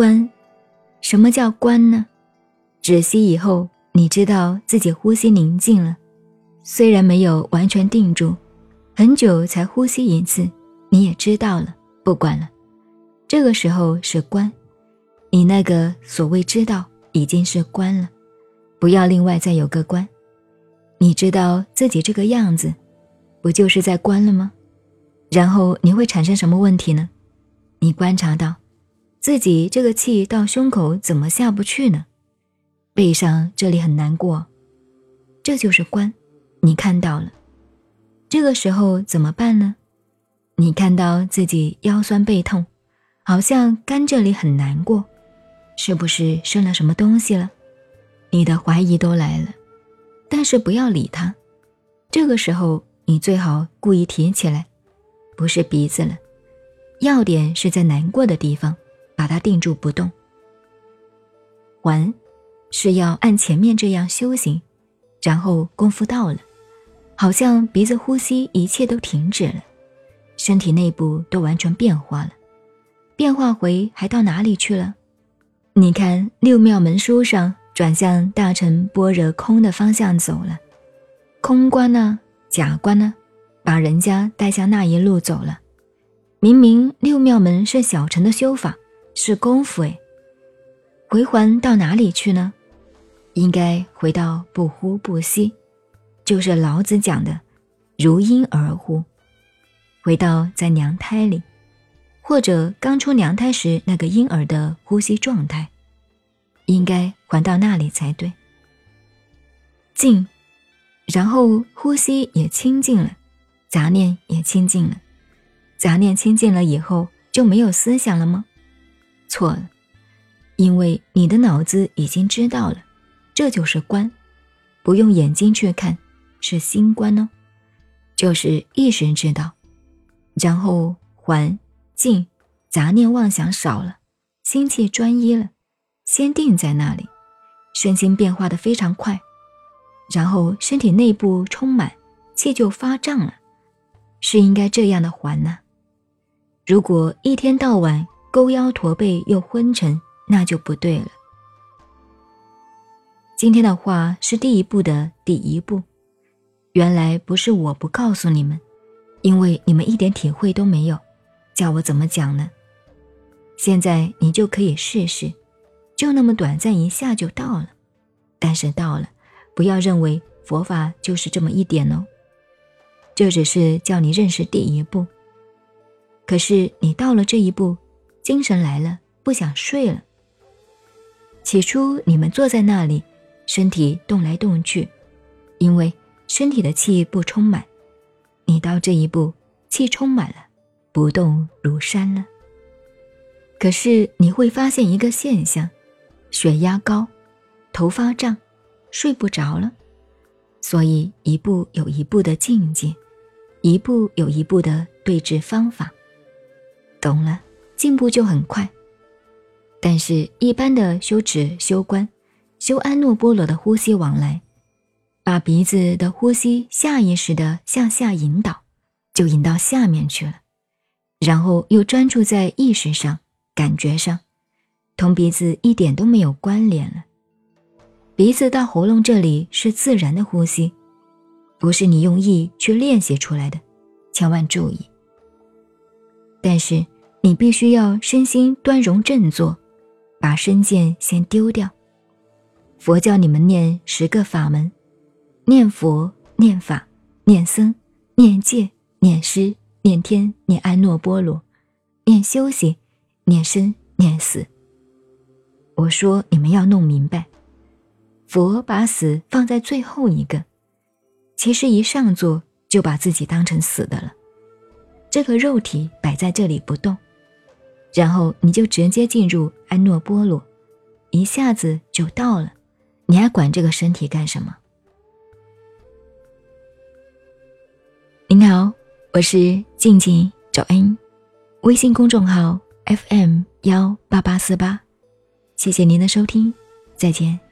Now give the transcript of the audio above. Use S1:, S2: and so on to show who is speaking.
S1: 观，什么叫观呢？止息以后，你知道自己呼吸宁静了，虽然没有完全定住，很久才呼吸一次，你也知道了，不管了。这个时候是观，你那个所谓知道已经是观了，不要另外再有个观。你知道自己这个样子，不就是在观了吗？然后你会产生什么问题呢？你观察到，自己这个气到胸口怎么下不去呢？背上这里很难过，这就是关，你看到了。这个时候怎么办呢？你看到自己腰酸背痛，好像肝这里很难过，是不是生了什么东西了？你的怀疑都来了，但是不要理他。这个时候你最好故意提起来，不是鼻子了。要点是在难过的地方，把它定住不动。还，是要按前面这样修行，然后功夫到了，好像鼻子呼吸一切都停止了，身体内部都完全变化了。变化回还到哪里去了？你看六妙门书上转向大乘般若空的方向走了，空观呢，假观呢，把人家带向那一路走了。明明六妙门是小乘的修法，是功夫哎，回环到哪里去呢？应该回到不呼不吸，就是老子讲的如婴儿呼，回到在娘胎里，或者刚出娘胎时那个婴儿的呼吸状态，应该还到那里才对。静，然后呼吸也清净了，杂念也清净了。杂念清净了以后就没有思想了吗？错了，因为你的脑子已经知道了，这就是观，不用眼睛去看，是心观哦，就是意识知道，然后还静，杂念妄想少了，心气专一了，先定在那里，身心变化的非常快，然后身体内部充满气就发胀了，是应该这样的还呢。如果一天到晚勾腰驼背又昏沉，那就不对了。今天的话是第一步的第一步，原来不是我不告诉你们，因为你们一点体会都没有，叫我怎么讲呢？现在你就可以试试，就那么短暂一下就到了，但是到了，不要认为佛法就是这么一点哦，这只是叫你认识第一步。可是你到了这一步，精神来了，不想睡了。起初你们坐在那里，身体动来动去，因为身体的气不充满。你到这一步，气充满了，不动如山了。可是你会发现一个现象：血压高，头发胀，睡不着了。所以一步有一步的境界，一步有一步的对治方法。懂了，进步就很快。但是，一般的修止、修观、修安诺波罗的呼吸往来，把鼻子的呼吸下意识的向下引导，就引到下面去了。然后又专注在意识上、感觉上，同鼻子一点都没有关联了。鼻子到喉咙这里是自然的呼吸，不是你用意去练习出来的，千万注意。但是你必须要身心端容正坐，把身见先丢掉。佛教你们念十个法门：念佛、念法、念僧、念戒、念师、念天、念安诺波罗、念修行、念生、念死。我说你们要弄明白，佛把死放在最后一个，其实一上座就把自己当成死的了。这个肉体摆在这里不动，然后你就直接进入安诺波罗，一下子就到了。你还管这个身体干什么？您好，我是静静找恩，微信公众号 FM 幺八八四八，谢谢您的收听，再见。